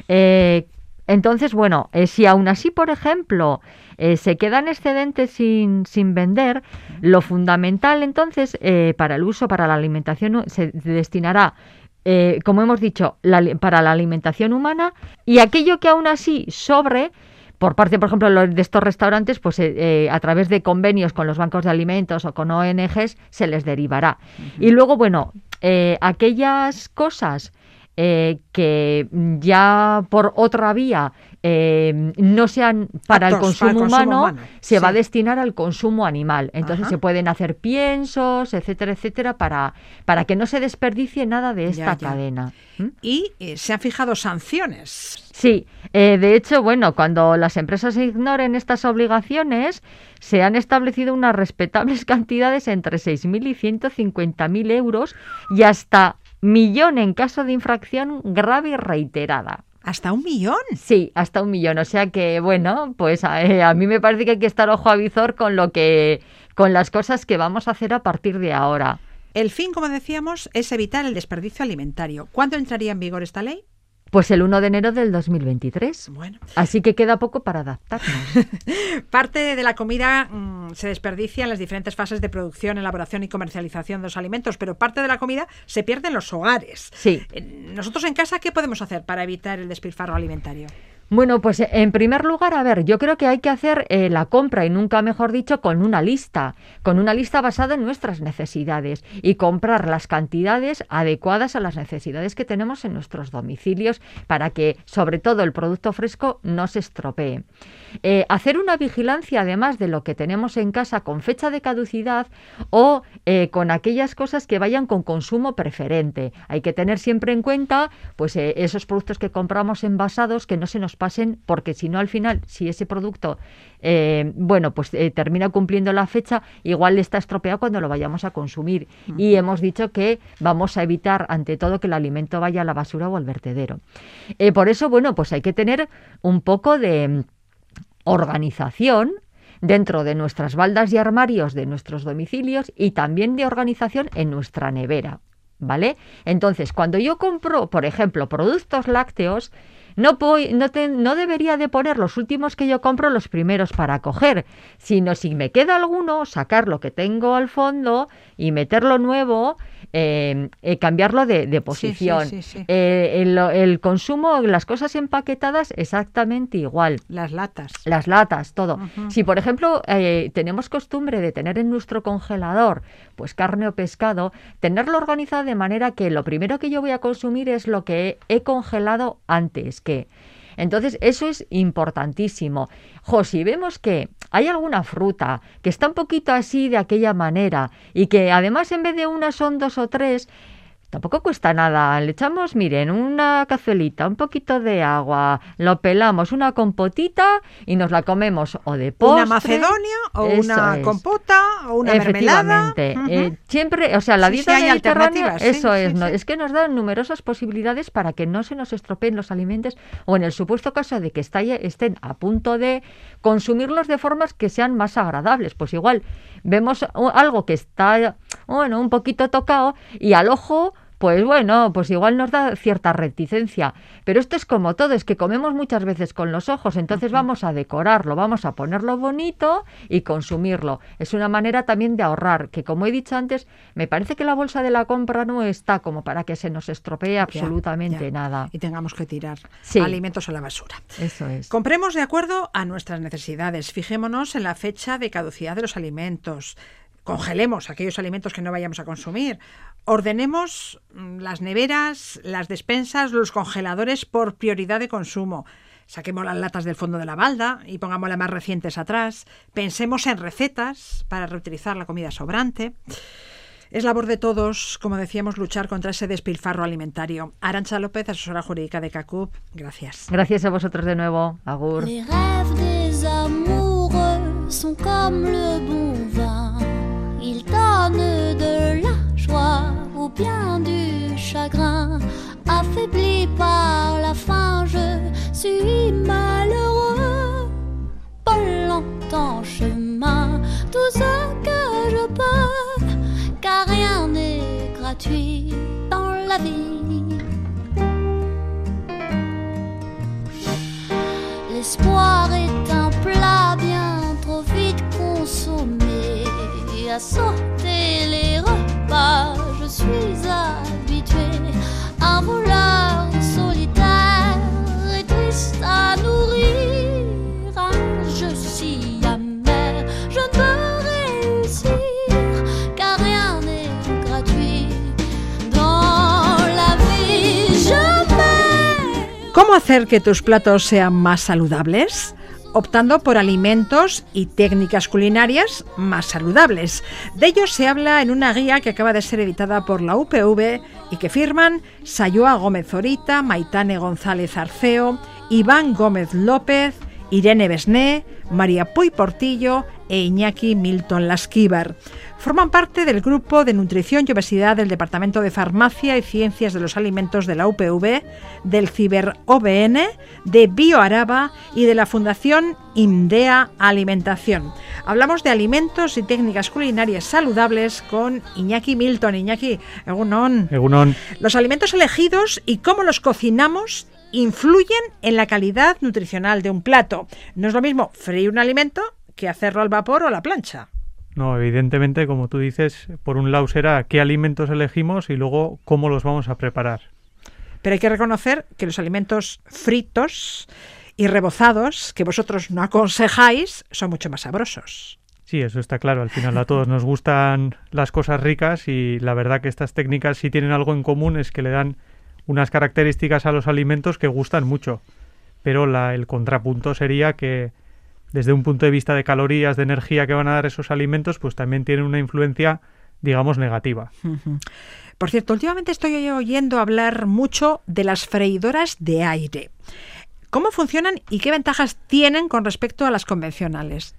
Eh, entonces bueno eh, si aún así por ejemplo eh, se quedan excedentes sin, sin vender lo fundamental entonces eh, para el uso para la alimentación se destinará eh, como hemos dicho, la para la alimentación humana y aquello que aún así sobre, por parte, por ejemplo, lo- de estos restaurantes, pues eh, eh, a través de convenios con los bancos de alimentos o con ONGs, se les derivará. Y luego, bueno, eh, aquellas cosas eh, que ya por otra vía eh, no sean para el, consumo para el consumo humano, humano, se va a destinar al consumo animal. Entonces Ajá. se pueden hacer piensos, etcétera, etcétera, para, para que no se desperdicie nada de esta Ya, ya. cadena. ¿Mm? Y eh, se han fijado sanciones. Sí, eh, de hecho, bueno, cuando las empresas ignoren estas obligaciones, se han establecido unas respetables cantidades entre 6.000 y 150.000 euros y hasta millón en caso de infracción grave y reiterada. Hasta un millón. Sí, hasta un millón. O sea que, bueno, pues a, eh, a mí me parece que hay que estar ojo a visor con lo que, con las cosas que vamos a hacer a partir de ahora. El fin, como decíamos, es evitar el desperdicio alimentario. ¿Cuándo entraría en vigor esta ley? Pues el 1 de enero del 2023. Bueno, Así que queda poco para adaptarnos. parte de la comida mm, se desperdicia en las diferentes fases de producción, elaboración y comercialización de los alimentos, pero parte de la comida se pierde en los hogares. Sí. Eh, Nosotros en casa, ¿qué podemos hacer para evitar el despilfarro alimentario? Bueno, pues en primer lugar, a ver, yo creo que hay que hacer eh, la compra y nunca mejor dicho con una lista, con una lista basada en nuestras necesidades y comprar las cantidades adecuadas a las necesidades que tenemos en nuestros domicilios para que sobre todo el producto fresco no se estropee. Eh, hacer una vigilancia además de lo que tenemos en casa con fecha de caducidad o eh, con aquellas cosas que vayan con consumo preferente. Hay que tener siempre en cuenta pues esos productos que compramos envasados que no se nos pasen, porque si no al final, si ese producto, eh, bueno, pues eh, termina cumpliendo la fecha, igual está estropeado cuando lo vayamos a consumir. Y hemos dicho que vamos a evitar, ante todo, que el alimento vaya a la basura o al vertedero. Eh, por eso, bueno, pues hay que tener un poco de organización dentro de nuestras baldas y armarios de nuestros domicilios y también de organización en nuestra nevera. ¿Vale? Entonces, cuando yo compro, por ejemplo, productos lácteos, no, no, no debería de poner los últimos que yo compro los primeros para coger, sino si me queda alguno, sacar lo que tengo al fondo y meterlo nuevo eh, eh, cambiarlo de, posición. Eh, el, consumo, las cosas empaquetadas, exactamente igual. Las latas. Las latas, todo. Si, por ejemplo, tenemos costumbre de tener en nuestro congelador, pues carne o pescado, tenerlo organizado de manera que lo primero que yo voy a consumir es lo que he congelado antes que. Entonces, eso es importantísimo. Jo, si vemos que hay alguna fruta que está un poquito así de aquella manera y que además en vez de una son dos o tres, Tampoco cuesta nada. Le echamos, miren, una cazuelita, un poquito de agua, lo pelamos, una compotita y nos la comemos o de postre. Una macedonia o una compota o una mermelada. Eh, siempre, o sea, la dieta mediterránea, eso es, es que nos dan numerosas posibilidades para que no se nos estropeen los alimentos o en el supuesto caso de que estén a punto de consumirlos de formas que sean más agradables. Pues igual vemos algo que está, bueno, un poquito tocado y al ojo pues bueno, pues igual nos da cierta reticencia. Pero esto es como todo, es que comemos muchas veces con los ojos, entonces vamos a decorarlo, vamos a ponerlo bonito y consumirlo. Es una manera también de ahorrar, que como he dicho antes, me parece que la bolsa de la compra no está como para que se nos estropee absolutamente nada. Y tengamos que tirar alimentos a la basura. Eso es. Compremos de acuerdo a nuestras necesidades. Fijémonos en la fecha de caducidad de los alimentos congelemos aquellos alimentos que no vayamos a consumir, ordenemos mm, las neveras, las despensas, los congeladores por prioridad de consumo. Saquemos las latas del fondo de la balda y pongamos las más recientes atrás. Pensemos en recetas para reutilizar la comida sobrante. Es labor de todos, como decíamos, luchar contra ese despilfarro alimentario. Arancha López, asesora jurídica de CACUP, gracias. Gracias a vosotros de nuevo. Agur. donne de la joie bien du chagrin. Affaibli par la faim, je suis malheureux. Pas longtemps chemin, tout ce que je peux, car rien n'est gratuit dans la vie. L'espoir est un plat bien trop vite consommé à sauter les Je suis habitué, un voleur solitaire et triste à nourrir. je suis amer, je ne veux réussir, car rien n'est gratuit dans la vie. Je ¿Cómo hacer que tus platos sean más saludables? Optando por alimentos y técnicas culinarias más saludables. De ello se habla en una guía que acaba de ser editada por la UPV y que firman Sayoa Gómez Zorita, Maitane González Arceo, Iván Gómez López, Irene Besné, María Puy Portillo e Iñaki Milton Lasquíbar. Forman parte del grupo de Nutrición y Obesidad del Departamento de Farmacia y Ciencias de los Alimentos de la UPV, del Ciber OBN, de BioAraba y de la Fundación IMDEA Alimentación. Hablamos de alimentos y técnicas culinarias saludables con Iñaki Milton. Iñaki, Egunon. Egunon. Los alimentos elegidos y cómo los cocinamos influyen en la calidad nutricional de un plato. No es lo mismo freír un alimento que hacerlo al vapor o a la plancha. No, evidentemente, como tú dices, por un lado será qué alimentos elegimos y luego cómo los vamos a preparar. Pero hay que reconocer que los alimentos fritos y rebozados, que vosotros no aconsejáis, son mucho más sabrosos. Sí, eso está claro. Al final a todos nos gustan las cosas ricas y la verdad que estas técnicas sí tienen algo en común, es que le dan unas características a los alimentos que gustan mucho. Pero la, el contrapunto sería que desde un punto de vista de calorías, de energía que van a dar esos alimentos, pues también tienen una influencia, digamos, negativa. Por cierto, últimamente estoy oyendo hablar mucho de las freidoras de aire. ¿Cómo funcionan y qué ventajas tienen con respecto a las convencionales?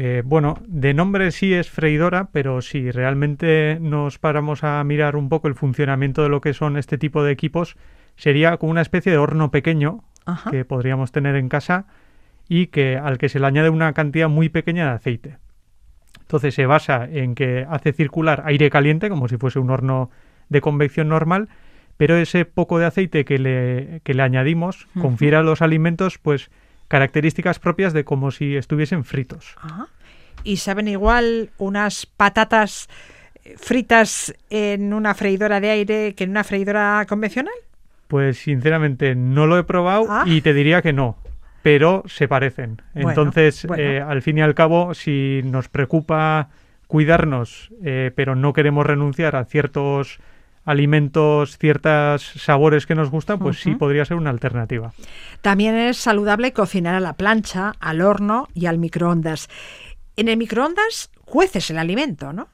Eh, bueno, de nombre sí es freidora, pero si realmente nos paramos a mirar un poco el funcionamiento de lo que son este tipo de equipos, sería como una especie de horno pequeño Ajá. que podríamos tener en casa y que al que se le añade una cantidad muy pequeña de aceite. Entonces se basa en que hace circular aire caliente como si fuese un horno de convección normal, pero ese poco de aceite que le, que le añadimos confiere a los alimentos pues características propias de como si estuviesen fritos. Ajá. ¿Y saben igual unas patatas eh, fritas en una freidora de aire que en una freidora convencional? Pues sinceramente no lo he probado Ah. y te diría que no, pero se parecen. Bueno, Entonces, bueno. eh, al fin y al cabo, si nos preocupa cuidarnos, eh, pero no queremos renunciar a ciertos alimentos, ciertos sabores que nos gustan, pues sí podría ser una alternativa. También es saludable cocinar a la plancha, al horno y al microondas. En el microondas cueces el alimento, ¿no?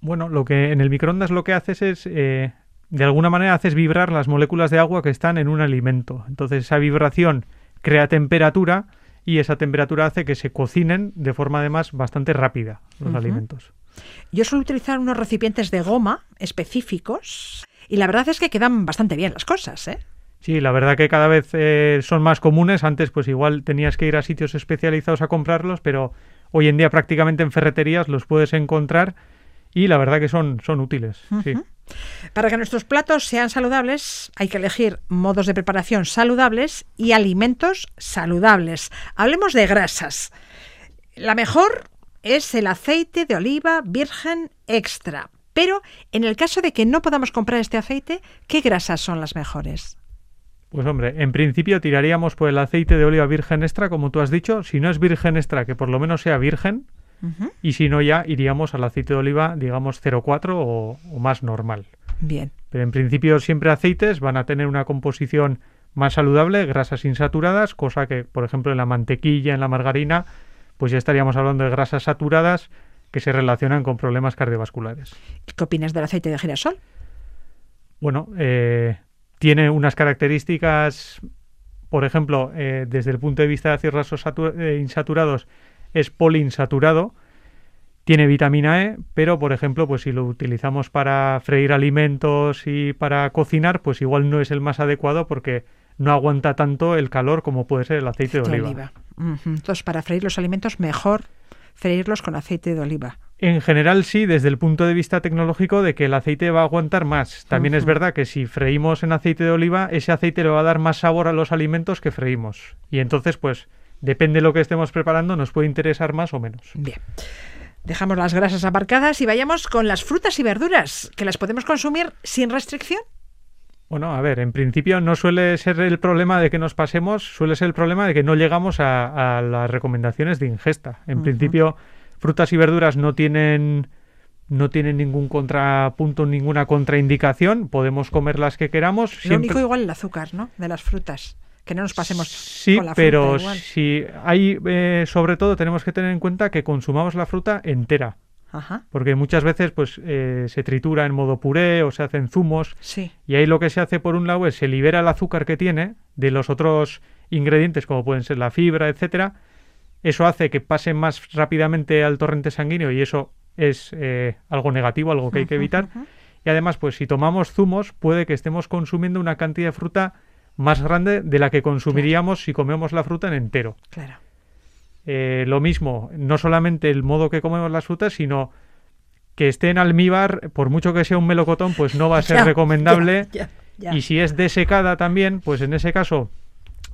Bueno, lo que en el microondas lo que haces es, eh, de alguna manera, haces vibrar las moléculas de agua que están en un alimento. Entonces, esa vibración crea temperatura y esa temperatura hace que se cocinen de forma además bastante rápida los alimentos. Yo suelo utilizar unos recipientes de goma específicos y la verdad es que quedan bastante bien las cosas, ¿eh? Sí, la verdad que cada vez eh, son más comunes. Antes, pues igual tenías que ir a sitios especializados a comprarlos, pero hoy en día prácticamente en ferreterías los puedes encontrar y la verdad que son, son útiles. Sí. Para que nuestros platos sean saludables, hay que elegir modos de preparación saludables y alimentos saludables. Hablemos de grasas. La mejor es el aceite de oliva virgen extra. Pero en el caso de que no podamos comprar este aceite, ¿qué grasas son las mejores? Pues hombre, en principio tiraríamos por el aceite de oliva virgen extra, como tú has dicho. Si no es virgen extra, que por lo menos sea virgen. Y si no, ya iríamos al aceite de oliva, digamos, 0,4 o, o más normal. Bien. Pero en principio siempre aceites van a tener una composición más saludable, grasas insaturadas, cosa que, por ejemplo, en la mantequilla, en la margarina, pues ya estaríamos hablando de grasas saturadas que se relacionan con problemas cardiovasculares. ¿Qué opinas del aceite de girasol? Bueno, eh, tiene unas características, por ejemplo, eh, desde el punto de vista de ácidos grasos eh, insaturados, es poliinsaturado, tiene vitamina E, pero por ejemplo, pues si lo utilizamos para freír alimentos y para cocinar, pues igual no es el más adecuado porque no aguanta tanto el calor como puede ser el aceite de De oliva. Entonces, para freír los alimentos, mejor freírlos con aceite de oliva. En general sí, desde el punto de vista tecnológico de que el aceite va a aguantar más. También es verdad que si freímos en aceite de oliva, ese aceite le va a dar más sabor a los alimentos que freímos. Y entonces, pues, depende de lo que estemos preparando, nos puede interesar más o menos. Bien. Dejamos las grasas aparcadas y vayamos con las frutas y verduras, que las podemos consumir sin restricción. Bueno, a ver, en principio no suele ser el problema de que nos pasemos, suele ser el problema de que no llegamos a, a las recomendaciones de ingesta. En principio, frutas y verduras no tienen no tienen ningún contrapunto, ninguna contraindicación, podemos comer las que queramos. Lo siempre- único igual el azúcar, ¿no? De las frutas. Que no nos pasemos Sí, con la pero fruta igual. si hay, eh, sobre todo, tenemos que tener en cuenta que consumamos la fruta entera, Ajá. porque muchas veces, pues, eh, se tritura en modo puré o se hacen zumos, Sí. y ahí lo que se hace por un lado es se libera el azúcar que tiene de los otros ingredientes, como pueden ser la fibra, etcétera. Eso hace que pase más rápidamente al torrente sanguíneo y eso es eh, algo negativo, algo que hay que evitar. Y además, pues si tomamos zumos, puede que estemos consumiendo una cantidad de fruta más grande de la que consumiríamos si comemos la fruta en entero. Claro. Eh, lo mismo, no solamente el modo que comemos las frutas, sino que esté en almíbar, por mucho que sea un melocotón, pues no va a ser Ya, recomendable. ya, ya, ya. Y si es desecada también, pues en ese caso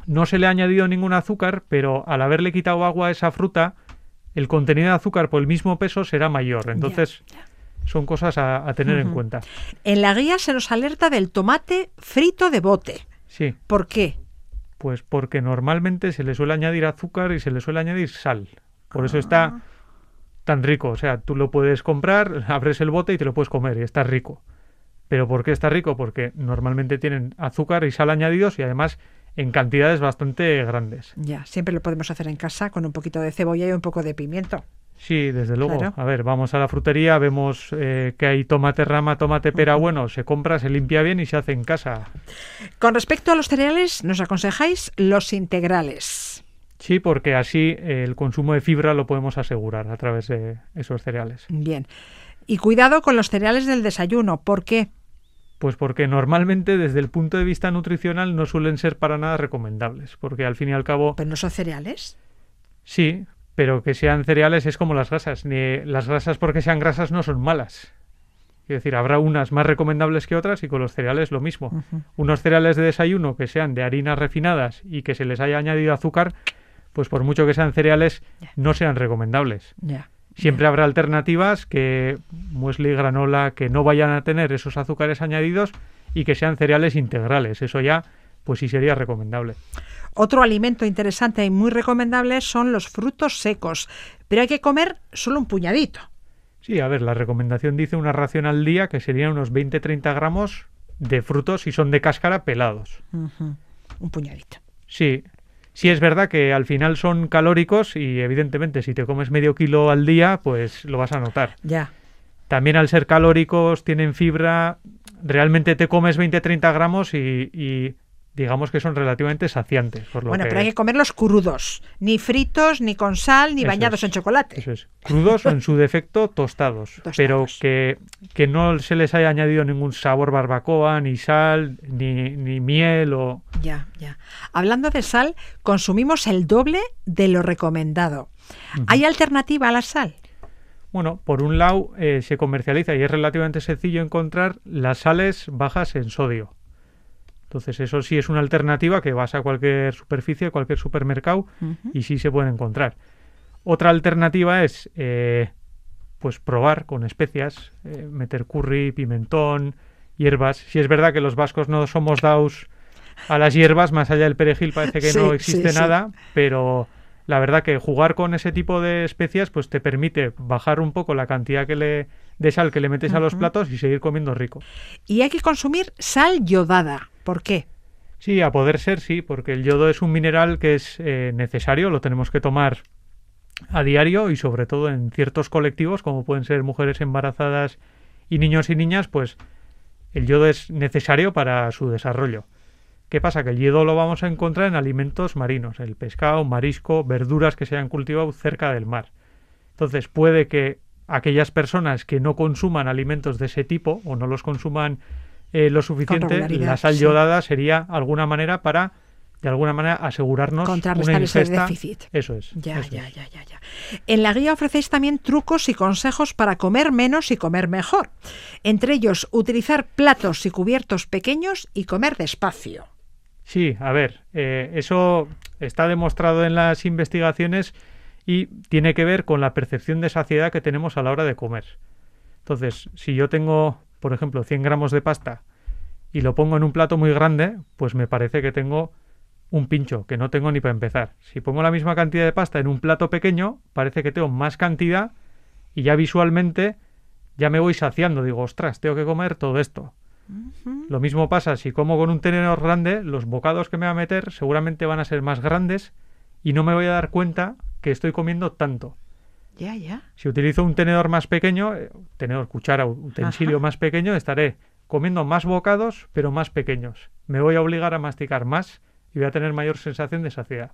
no se le ha añadido ningún azúcar, pero al haberle quitado agua a esa fruta, el contenido de azúcar por el mismo peso será mayor. Entonces, son cosas a, a tener en cuenta. En la guía se nos alerta del tomate frito de bote. Sí. ¿Por qué? Pues porque normalmente se le suele añadir azúcar y se le suele añadir sal. Por eso está Ah. tan rico. O sea, tú lo puedes comprar, abres el bote y te lo puedes comer y está rico. ¿Pero por qué está rico? Porque normalmente tienen azúcar y sal añadidos y además en cantidades bastante grandes. Ya, siempre lo podemos hacer en casa con un poquito de cebolla y un poco de pimiento. Sí, desde luego. Claro. A ver, vamos a la frutería, vemos eh, que hay tomate rama, tomate pera, bueno, se compra, se limpia bien y se hace en casa. Con respecto a los cereales, nos aconsejáis los integrales. Sí, porque así eh, el consumo de fibra lo podemos asegurar a través de esos cereales. Bien. Y cuidado con los cereales del desayuno. ¿Por qué? Pues porque normalmente desde el punto de vista nutricional no suelen ser para nada recomendables, porque al fin y al cabo ¿Pero no son cereales? sí, pero que sean cereales es como las grasas. Ni las grasas porque sean grasas no son malas. Quiero decir, habrá unas más recomendables que otras y con los cereales lo mismo. Unos cereales de desayuno que sean de harinas refinadas y que se les haya añadido azúcar, pues por mucho que sean cereales, no sean recomendables. Siempre habrá alternativas que muesli, granola, que no vayan a tener esos azúcares añadidos y que sean cereales integrales. Eso ya, pues sí sería recomendable. Otro alimento interesante y muy recomendable son los frutos secos, pero hay que comer solo un puñadito. Sí, a ver, la recomendación dice una ración al día que serían unos 20-30 gramos de frutos si son de cáscara pelados. Un puñadito. Sí, sí es verdad que al final son calóricos y evidentemente si te comes medio kilo al día, pues lo vas a notar. Ya. También al ser calóricos, tienen fibra, realmente te comes 20-30 gramos y, y digamos que son relativamente saciantes. Por lo Bueno, que- pero hay que comerlos crudos, ni fritos, ni con sal, ni Eso bañados es, en chocolate. Eso es. Crudos o en su defecto tostados, Tostados. pero que, que no se les haya añadido ningún sabor barbacoa, ni sal, ni, ni miel o... Ya, ya. Hablando de sal, consumimos el doble de lo recomendado. ¿Hay alternativa a la sal? Bueno, por un lado eh, se comercializa y es relativamente sencillo encontrar las sales bajas en sodio. Entonces eso sí es una alternativa que vas a cualquier superficie, cualquier supermercado y sí se puede encontrar. Otra alternativa es eh, pues probar con especias, eh, meter curry, pimentón, hierbas. Si es verdad que los vascos no somos dados a las hierbas, más allá del perejil parece que Sí, no existe sí. nada, pero la verdad que jugar con ese tipo de especias pues te permite bajar un poco la cantidad que le, de sal que le metes a los platos y seguir comiendo rico. Y hay que consumir sal yodada. ¿Por qué? Sí, a poder ser, sí, porque el yodo es un mineral que es eh, necesario, lo tenemos que tomar a diario y sobre todo en ciertos colectivos, como pueden ser mujeres embarazadas y niños y niñas, pues el yodo es necesario para su desarrollo. ¿Qué pasa? Que el yodo lo vamos a encontrar en alimentos marinos, el pescado, marisco, verduras que se hayan cultivado cerca del mar. Entonces puede que aquellas personas que no consuman alimentos de ese tipo o no los consuman eh, lo suficiente, la sal sí. yodada sería alguna manera para, de alguna manera, asegurarnos Contrarrestar una ese déficit. Eso es. Ya, eso ya, es. ya, ya, ya. En la guía ofrecéis también trucos y consejos para comer menos y comer mejor. Entre ellos, utilizar platos y cubiertos pequeños y comer despacio. Sí, a ver, eh, eso está demostrado en las investigaciones y tiene que ver con la percepción de saciedad que tenemos a la hora de comer. Entonces, si yo tengo, por ejemplo, 100 gramos de pasta y lo pongo en un plato muy grande, pues me parece que tengo un pincho, que no tengo ni para empezar. Si pongo la misma cantidad de pasta en un plato pequeño, parece que tengo más cantidad y ya visualmente ya me voy saciando. Digo, ostras, tengo que comer todo esto. Lo mismo pasa si como con un tenedor grande, los bocados que me va a meter seguramente van a ser más grandes y no me voy a dar cuenta que estoy comiendo tanto. Ya, ya. Si utilizo un tenedor más pequeño, eh, tenedor, cuchara, utensilio Ajá. más pequeño, estaré comiendo más bocados, pero más pequeños. Me voy a obligar a masticar más y voy a tener mayor sensación de saciedad.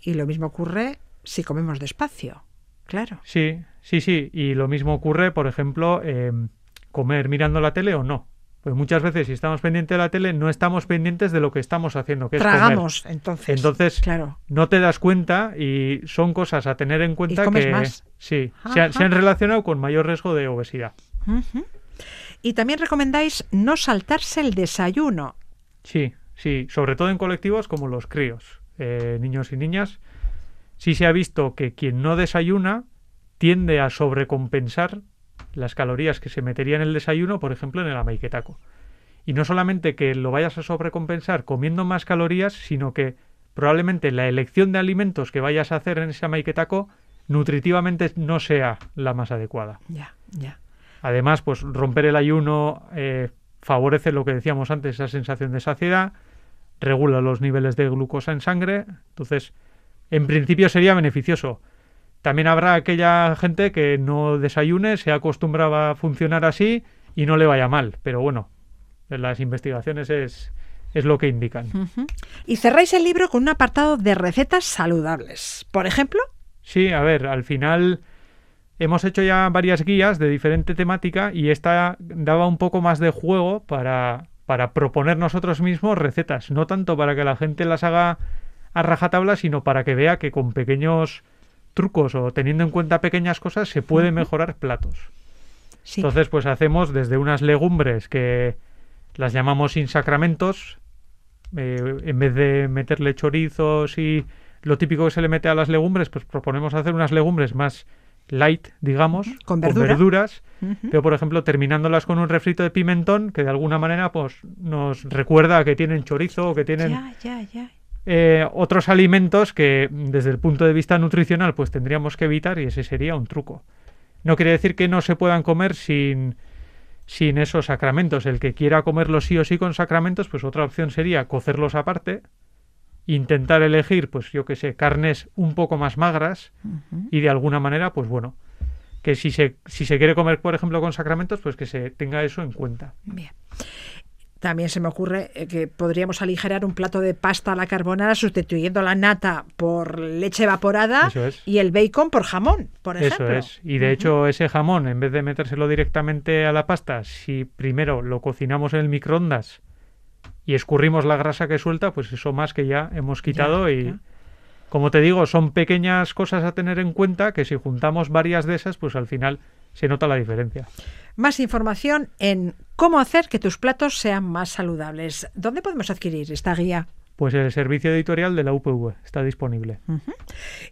Y lo mismo ocurre si comemos despacio. Claro. Sí, sí, sí. Y lo mismo ocurre, por ejemplo, em, comer mirando la tele o no. Pues muchas veces si estamos pendientes de la tele no estamos pendientes de lo que estamos haciendo, que es comer. Tragamos, entonces. Entonces, Claro. no te das cuenta y son cosas a tener en cuenta comes que más. sí, se han, se han Ajá. relacionado con mayor riesgo de obesidad. Y también recomendáis no saltarse el desayuno. Sí, sí, sobre todo en colectivos como los críos, eh, niños y niñas. Sí se ha visto que quien no desayuna tiende a sobrecompensar las calorías que se metería en el desayuno, por ejemplo, en el amaiquetaco. Y no solamente que lo vayas a sobrecompensar comiendo más calorías, sino que probablemente la elección de alimentos que vayas a hacer en ese maiketako nutritivamente no sea la más adecuada. Ya, ya. Además, pues romper el ayuno eh, favorece lo que decíamos antes, esa sensación de saciedad, regula los niveles de glucosa en sangre, entonces, en principio sería beneficioso. También habrá aquella gente que no desayune, se acostumbraba a funcionar así y no le vaya mal, pero bueno, las investigaciones es, es lo que indican. Y cerráis el libro con un apartado de recetas saludables. Por ejemplo, Sí, a ver, al final hemos hecho ya varias guías de diferente temática y esta daba un poco más de juego para, para proponer nosotros mismos recetas, no tanto para que la gente las haga a rajatabla, sino para que vea que con pequeños trucos o teniendo en cuenta pequeñas cosas se puede mejorar platos. sí. Entonces, pues hacemos desde unas legumbres que las llamamos sin sacramentos, eh, en vez de meterle chorizos y lo típico que se le mete a las legumbres, pues proponemos hacer unas legumbres más light, digamos, Con verdura. verduras, pero por ejemplo terminándolas con un refrito de pimentón que de alguna manera pues nos recuerda que tienen chorizo o que tienen Ya, ya, ya. Eh, otros alimentos que desde el punto de vista nutricional pues tendríamos que evitar y ese sería un truco. No quiere decir que no se puedan comer sin, sin esos sacramentos. El que quiera comerlos sí o sí con sacramentos, pues otra opción sería cocerlos aparte, intentar elegir, pues yo que sé, carnes un poco más magras y de alguna manera, pues bueno, que si se, si se quiere comer, por ejemplo, con sacramentos, pues que se tenga eso en cuenta. Bien. También se me ocurre eh, que podríamos aligerar un plato de pasta a la carbonara sustituyendo la nata por leche evaporada Eso es. y el bacon por jamón, por Eso ejemplo. es. Y de hecho, ese jamón, en vez de metérselo directamente a la pasta, si primero lo cocinamos en el microondas y escurrimos la grasa que suelta, pues eso más que ya hemos quitado y, ya. como te digo, son pequeñas cosas a tener en cuenta que si juntamos varias de esas, pues al final se nota la diferencia. Más información en cómo hacer que tus platos sean más saludables. ¿Dónde podemos adquirir esta guía? Pues el servicio editorial de la UPV está disponible.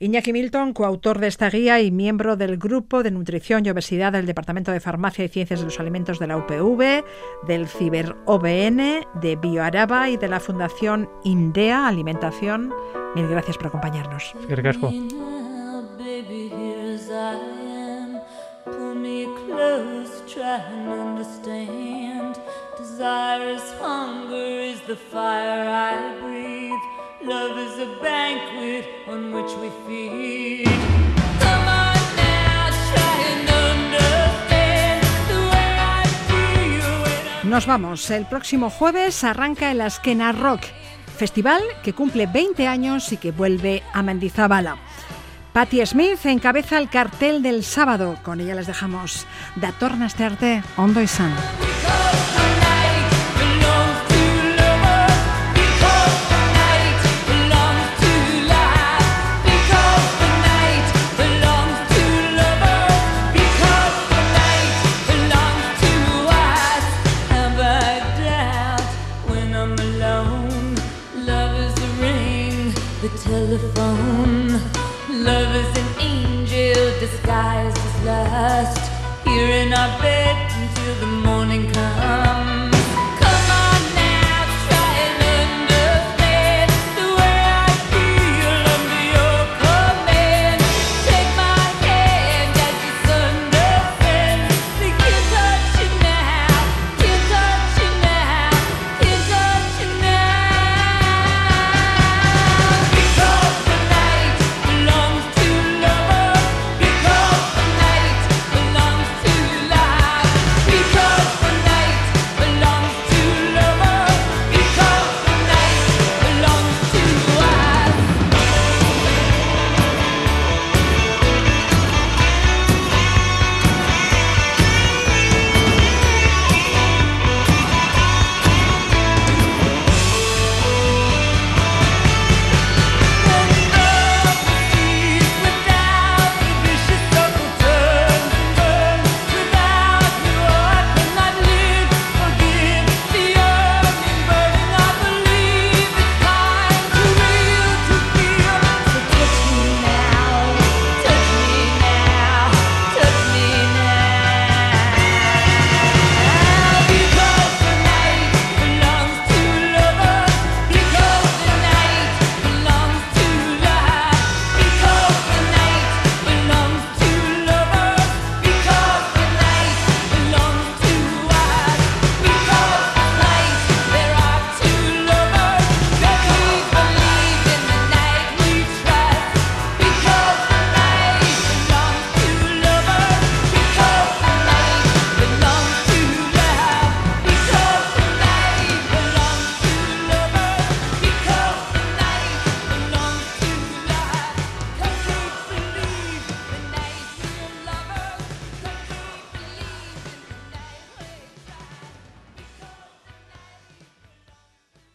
Iñaki Milton, coautor de esta guía y miembro del Grupo de Nutrición y Obesidad del Departamento de Farmacia y Ciencias de los Alimentos de la UPV, del Ciber OBN, de BioAraba y de la Fundación INDEA Alimentación. Mil gracias por acompañarnos. Es que Nos vamos. El próximo jueves arranca el Askena Rock, festival que cumple 20 años y que vuelve a Mendizabala. Patti Smith encabeza el cartel del sábado. Con ella les dejamos. Da tornas arte, ondo izan. Because the night belongs to lovers. Because the night belongs to life. Because the night belongs to lovers. Because the night belongs to us. Have I doubt when I'm alone? Love is the ring, the telephone. Disguised as lust. Here in our bed until the morning comes.